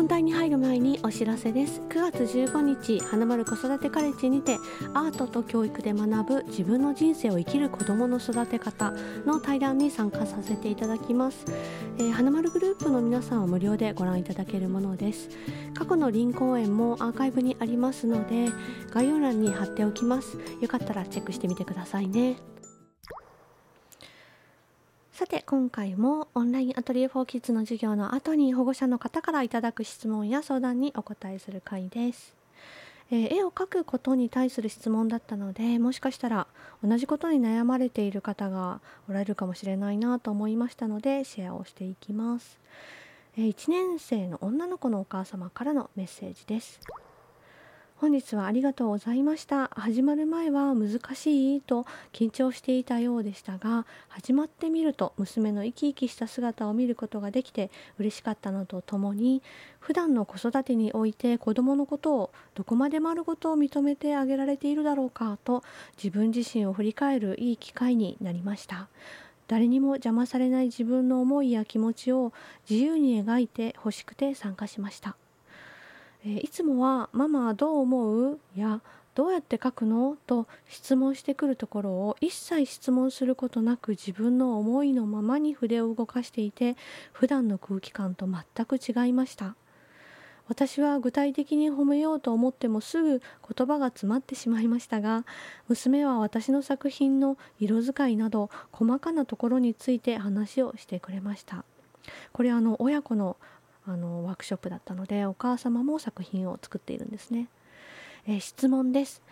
本題に入る前にお知らせです。9月15日花丸子育てカレッジにてアートと教育で学ぶ自分の人生を生きる子どもの育て方の対談に参加させていただきます、えー、花丸グループの皆さんは無料でご覧いただけるものです。過去の林公演もアーカイブにありますので概要欄に貼っておきます。よかったらチェックしてみてくださいね。さて今回もオンラインアトリエ4キッズの授業の後に保護者の方からいただく質問や相談にお答えする回です、えー、絵を描くことに対する質問だったのでもしかしたら同じことに悩まれている方がおられるかもしれないなと思いましたのでシェアをしていきます、えー、1年生の女の子のお母様からのメッセージです。本日はありがとうございました。始まる前は難しいと緊張していたようでしたが始まってみると娘の生き生きした姿を見ることができて嬉しかったのとともに普段の子育てにおいて子どものことをどこまで丸ごと認めてあげられているだろうかと自分自身を振り返るいい機会になりました。誰にも邪魔されない自分の思いや気持ちを自由に描いてほしくて参加しました。えいつもは「ママはどう思う?」や「どうやって書くの?」と質問してくるところを一切質問することなく自分の思いのままに筆を動かしていて普段の空気感と全く違いました私は具体的に褒めようと思ってもすぐ言葉が詰まってしまいましたが娘は私の作品の色使いなど細かなところについて話をしてくれましたこれあの親子のあのワークショップだったのでお母様も作品を作っているんですね、えー、質問です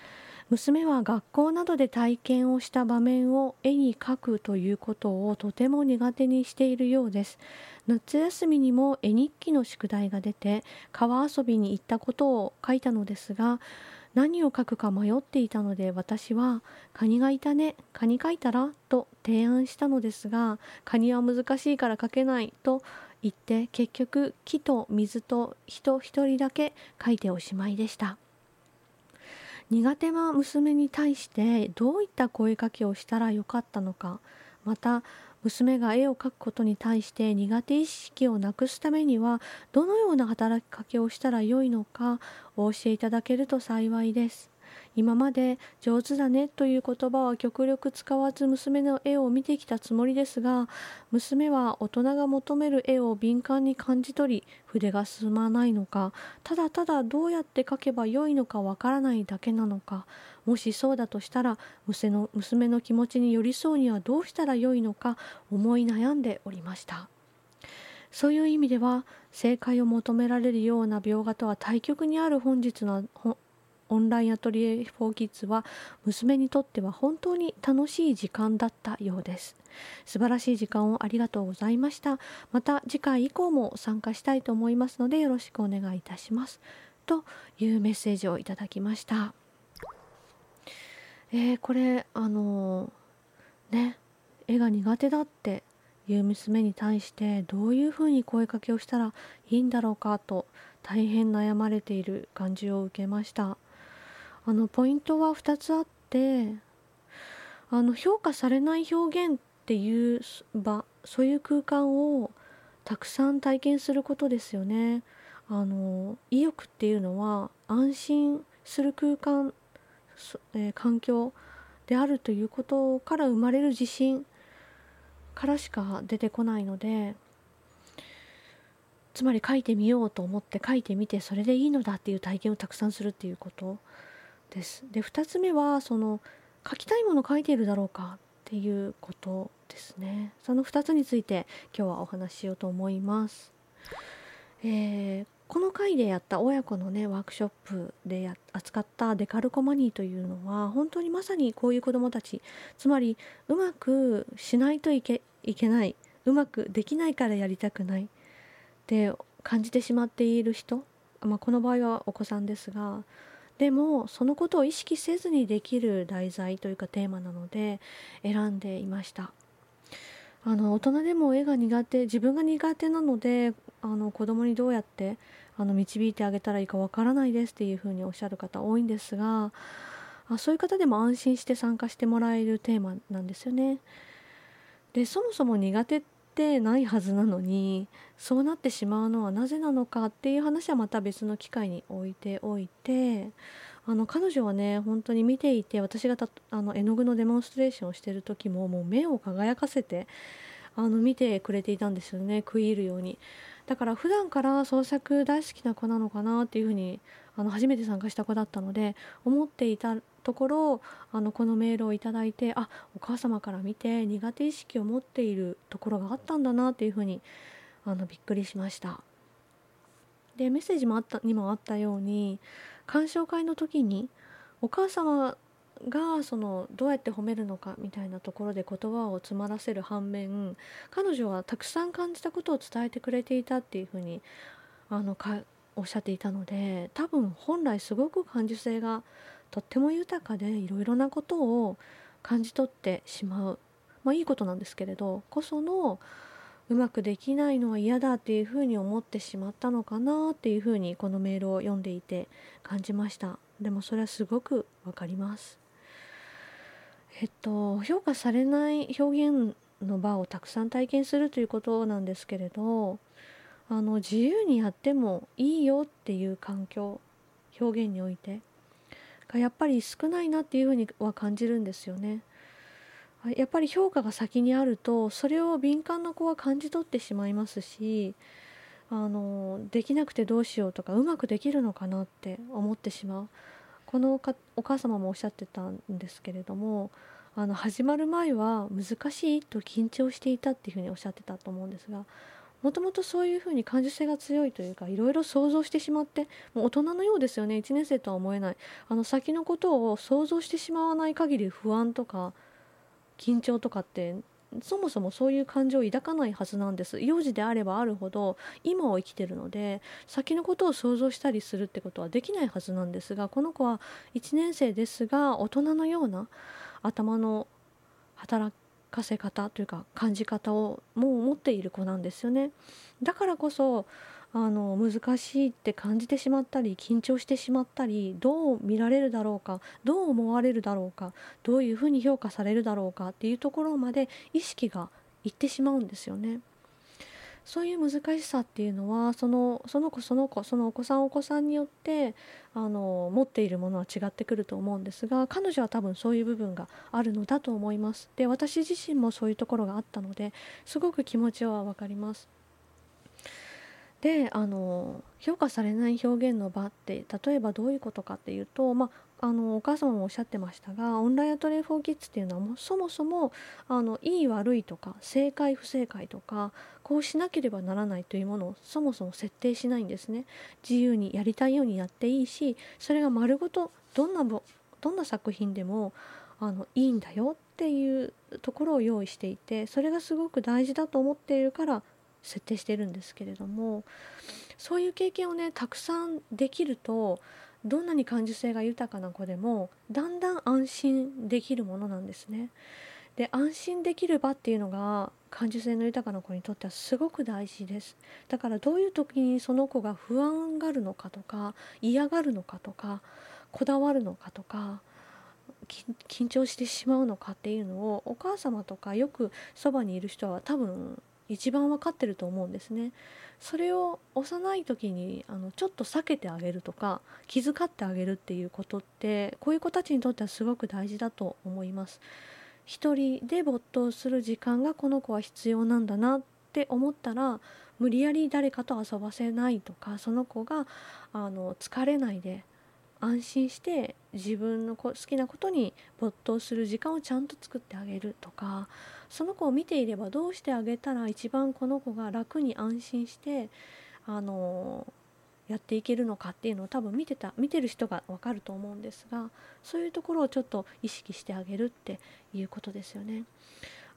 娘は学校などで体験をした場面を絵に描くということをとても苦手にしているようです夏休みにも絵日記の宿題が出て川遊びに行ったことを書いたのですが何を書くか迷っていたので私は「カニがいたねカニ描いたら?」と提案したのですが「カニは難しいから描けない」と言って結局木と水と人一人だけ書いておしまいでした。苦手な娘に対してどういった声かけをしたらよかったのか。また娘が絵を描くことに対して苦手意識をなくすためにはどのような働きかけをしたらよいのかお教えいただけると幸いです。今まで上手だねという言葉は極力使わず娘の絵を見てきたつもりですが娘は大人が求める絵を敏感に感じ取り筆が進まないのかただただどうやって描けばよいのかわからないだけなのかもしそうだとしたら娘の娘の気持ちに寄り添うにはどうしたらよいのか思い悩んでおりました。そういう意味では正解を求められるような描画とは対極にある本日のオンラインアトリエ4キッズは娘にとっては本当に楽しい時間だったようです。素晴らしい時間をありがとうございました。また次回以降も参加したいと思いますのでよろしくお願いいたします。というメッセージをいただきました。えー、これあのー、ね絵が苦手だっていう娘に対してどういうふうに声かけをしたらいいんだろうかと大変悩まれている感じを受けました。あのポイントは2つあってあの評価されない表現っていう場そういう空間をたくさん体験することですよね。あの意欲っていうのは安心する空間、えー、環境であるということから生まれる自信からしか出てこないのでつまり書いてみようと思って書いてみてそれでいいのだっていう体験をたくさんするっていうことです。で2つ目はその書きたいもの書いているだろうかっていうことですね。その2つについて今日はお話ししようと思います。えー、この回でやった親子のねワークショップで扱ったデカルコマニーというのは本当にまさにこういう子どもたちつまりうまくしないといけいけないうまくできないからやりたくないって感じてしまっている人、まあ、この場合はお子さんですがでもそのことを意識せずにできる題材というかテーマなので選んでいましたあの大人でも絵が苦手自分が苦手なのであの子供にどうやってあの導いてあげたらいいかわからないですっていうふうにおっしゃる方多いんですがあそういう方でも安心して参加してもらえるテーマなんですよね。でそもそも苦手ってないはずなのにそうなってしまうのはなぜなのかっていう話はまた別の機会に置いておいてあの彼女はね本当に見ていて私があの絵の具のデモンストレーションをしてる時ももう目を輝かせてあの見てくれていたんですよね食い入るように。だから普段から創作大好きな子なのかなっていうふうにあの初めて参加した子だったので思っていたところあのこのメールをいただいてあお母様から見て苦手意識を持っているところがあったんだなっていうふうにあのびっくりしました。でメッセージもあったにもあったように鑑賞会の時にお母様がそのどうやって褒めるのかみたいなところで言葉を詰まらせる反面彼女はたくさん感じたことを伝えてくれていたっていうふうにあのかおっしゃっていたので多分本来すごく感受性がとっても豊かでいろいろなことを感じ取ってしまう、まあ、いいことなんですけれどこそのうまくできないのは嫌だっていうふうに思ってしまったのかなっていうふうにこのメールを読んでいて感じました。でもそれはすごくわかります。えっと、評価されない表現の場をたくさん体験するということなんですけれどあの自由にやってもいいよっていう環境表現においてがやっぱり少ないなっていうふうには感じるんですよね。やっぱり評価が先にあるとそれを敏感な子は感じ取ってしまいますしあのできなくてどうしようとかうまくできるのかなって思ってしまうこのお母様もおっしゃってたんですけれどもあの始まる前は難しいと緊張していたっていうふうにおっしゃってたと思うんですがもともとそういうふうに感受性が強いというかいろいろ想像してしまってもう大人のようですよね1年生とは思えない。あの先のことを想像してしまわない限り不安とか緊張とかってそもそもそういう感情を抱かないはずなんです。幼児であればあるほど今を生きてるので先のことを想像したりするってことはできないはずなんですがこの子は1年生ですが大人のような頭の働き稼ぎ方というか感じ方をもう持っている子なんですよねだからこそあの難しいって感じてしまったり緊張してしまったりどう見られるだろうかどう思われるだろうかどういうふうに評価されるだろうかっていうところまで意識がいってしまうんですよね。そういう難しさっていうのはそのその子その子そのお子さんお子さんによってあの持っているものは違ってくると思うんですが彼女は多分そういう部分があるのだと思います。で私自身もそういうところがあったのですごく気持ちは分かります。であの評価されない表現の場って例えばどういうことかっていうと、まあ、あのお母様もおっしゃってましたがオンラインアトリエフォーキッズっていうのはもうそもそもあのいい悪いとか正解不正解とかこうしなければならないというものをそもそも設定しないんですね自由にやりたいようにやっていいしそれが丸ごとどんなどんな作品でもあのいいんだよっていうところを用意していてそれがすごく大事だと思っているから設定してるんですけれどもそういう経験をねたくさんできるとどんなに感受性が豊かな子でもだんだん安心できるものなんですね。で安心できる場っていうのが感受性の豊かな子にとってはすごく大事ですだからどういう時にその子が不安がるのかとか嫌がるのかとかこだわるのかとか緊張してしまうのかっていうのをお母様とかよくそばにいる人は多分一番分かってると思うんですね。それを幼い時にあのちょっと避けてあげるとか気遣ってあげるっていうことってこういう子たちにとってはすごく大事だと思います。一人で没頭する時間がこの子は必要なんだなって思ったら無理やり誰かと遊ばせないとかその子があの疲れないで安心して自分の好きなことに没頭する時間をちゃんと作ってあげるとかその子を見ていればどうしてあげたら一番この子が楽に安心してあのやっていけるのかっていうのを多分見てた見てる人が分かると思うんですがそういうところをちょっと意識してあげるっていうことですよね。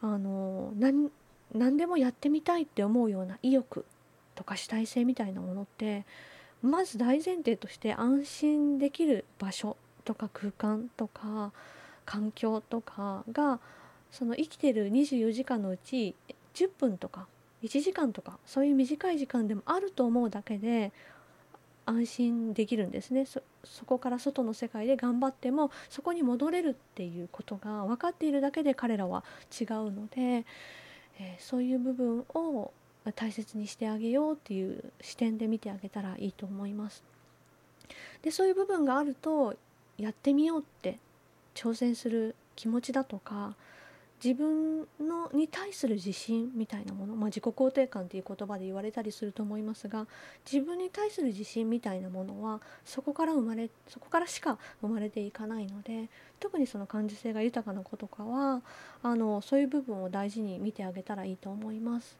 あの何何でもやってみたいって思うような意欲とか主体性みたいなものってまず大前提として安心できる場所とか空間とか環境とかがその生きてる24時間のうち10分とか1時間とかそういう短い時間でもあると思うだけで安心できるんですねそこから外の世界で頑張ってもそこに戻れるっていうことが分かっているだけで彼らは違うので、えー、そういう部分を大切にしてあげようっていう視点で見てあげたらいいと思います。でそういう部分があるとやってみようって挑戦する気持ちだとか自分のに対する自信みたいなもの、まあ、自己肯定感っていう言葉で言われたりすると思いますが自分に対する自信みたいなものはそこから生まれそこからしか生まれていかないので特にその感受性が豊かな子とかはあのそういう部分を大事に見てあげたらいいと思います。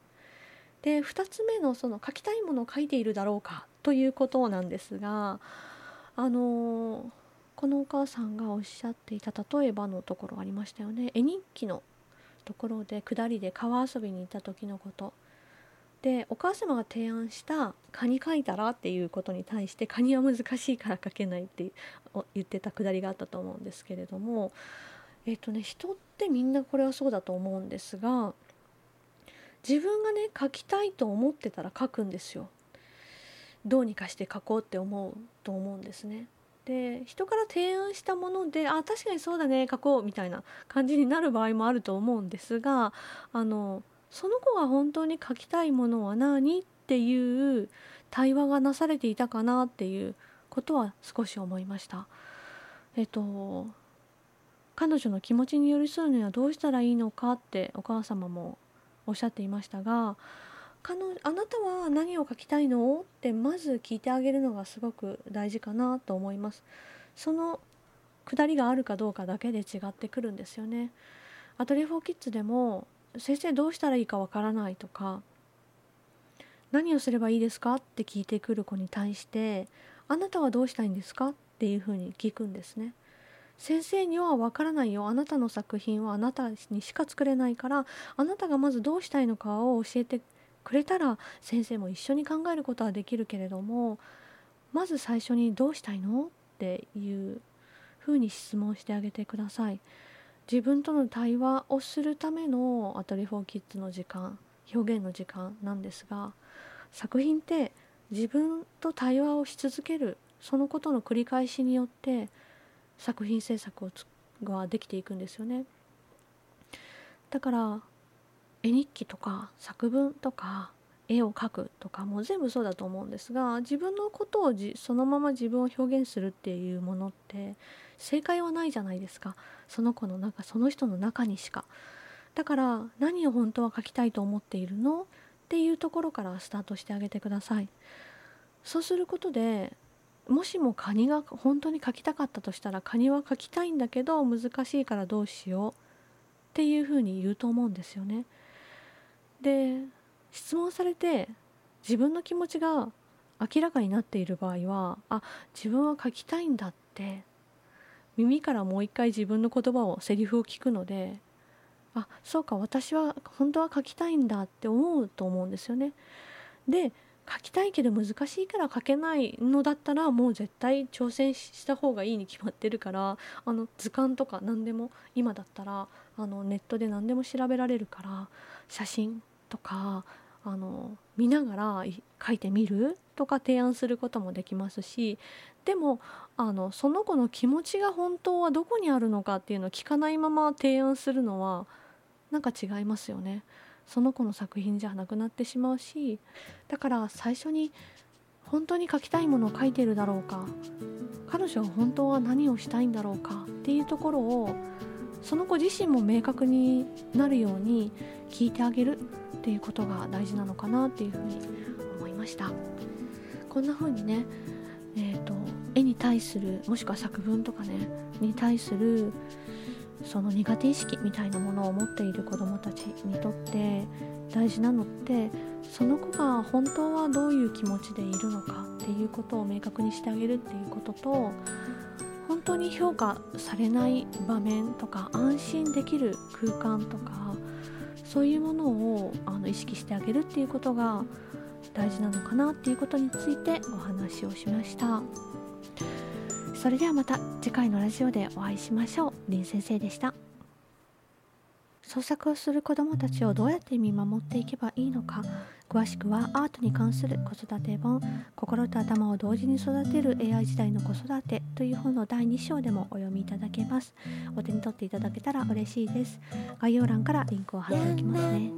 で2つ目のその書きたいものを書いているだろうかということなんですがあのこのお母さんがおっしゃっていた例えばのところありましたよね絵日記のところで下りで川遊びに行った時のことでお母様が提案した「カニ描いたら?」っていうことに対して「カニは難しいから描けない」って言ってたくだりがあったと思うんですけれどもえっ、とね人ってみんなこれはそうだと思うんですが自分がね描きたいと思ってたら描くんですよ。どうにかして描こうって思うと思うんですね。で人から提案したものであ確かにそうだね書こうみたいな感じになる場合もあると思うんですがあのその子が本当に書きたいものは何っていう対話がなされていたかなっていうことは少し思いました。えっと彼女の気持ちに寄り添うにはどうしたらいいのかってお母様もおっしゃっていましたが彼あなたは何を書きたいの？ってまず聞いてあげるのがすごく大事かなと思います。そのくだりがあるかどうかだけで違ってくるんですよね。アトリエフォーキッズでも先生どうしたらいいかわからないとか何をすればいいですか？って聞いてくる子に対してあなたはどうしたいんですか？っていうふうに聞くんですね先生にはわからないよ。あなたの作品はあなたにしか作れないからあなたがまずどうしたいのかを教えてくれたら先生も一緒に考えることはできるけれどもまず最初に「どうしたいの?」っていうふうに質問してあげてください。自分との対話をするためのアトリフォーキッズの時間表現の時間なんですが作品って自分と対話をし続けるそのことの繰り返しによって作品制作をができていくんですよね。だから絵日記とか作文とか絵を描くとかも全部そうだと思うんですが自分のことをじそのまま自分を表現するっていうものって正解はないじゃないですかその子の中その人の中にしか。だから何を本当は書きたいと思っているの？っていうところからスタートしてあげてください。そうすることでもしもカニが本当に描きたかったとしたらカニは描きたいんだけど難しいからどうしようっていうふうに言うと思うんですよね。で質問されて自分の気持ちが明らかになっている場合はあ自分は書きたいんだって耳からもう一回自分の言葉をセリフを聞くのであそうか私は本当は書きたいんだって思うと思うんですよね。で書きたいけど難しいから書けないのだったらもう絶対挑戦した方がいいに決まってるからあの図鑑とか何でも今だったらあのネットで何でも調べられるから写真とかあの見ながら書いてみるとか提案することもできますしでもあのその子の気持ちが本当はどこにあるのかっていうのを聞かないまま提案するのはなんか違いますよね。その子の作品じゃなくなってしまうしだから最初に本当に書きたいものを書いてるだろうか彼女は本当は何をしたいんだろうかっていうところをその子自身も明確になるように聞いてあげるっていうことが大事なのかなっていうふうに思いました。こんな風にねえーと、絵に対するもしくは作文とかねに対するその苦手意識みたいなものを持っている子どもたちにとって大事なのってその子が本当はどういう気持ちでいるのかっていうことを明確にしてあげるっていうことと本当に評価されない場面とか安心できる空間とかそういうものをあの意識してあげるっていうことが大事なのかなっていうことについてお話をしました。それではまた次回のラジオでお会いしましょう。林先生でした。創作をする子どもたちをどうやって見守っていけばいいのか。詳しくはアートに関する子育て本「心と頭を同時に育てる AI 時代の子育て」という本の第2章でもお読みいただけます。お手に取っていただけたら嬉しいです。概要欄からリンクを貼っておきますね。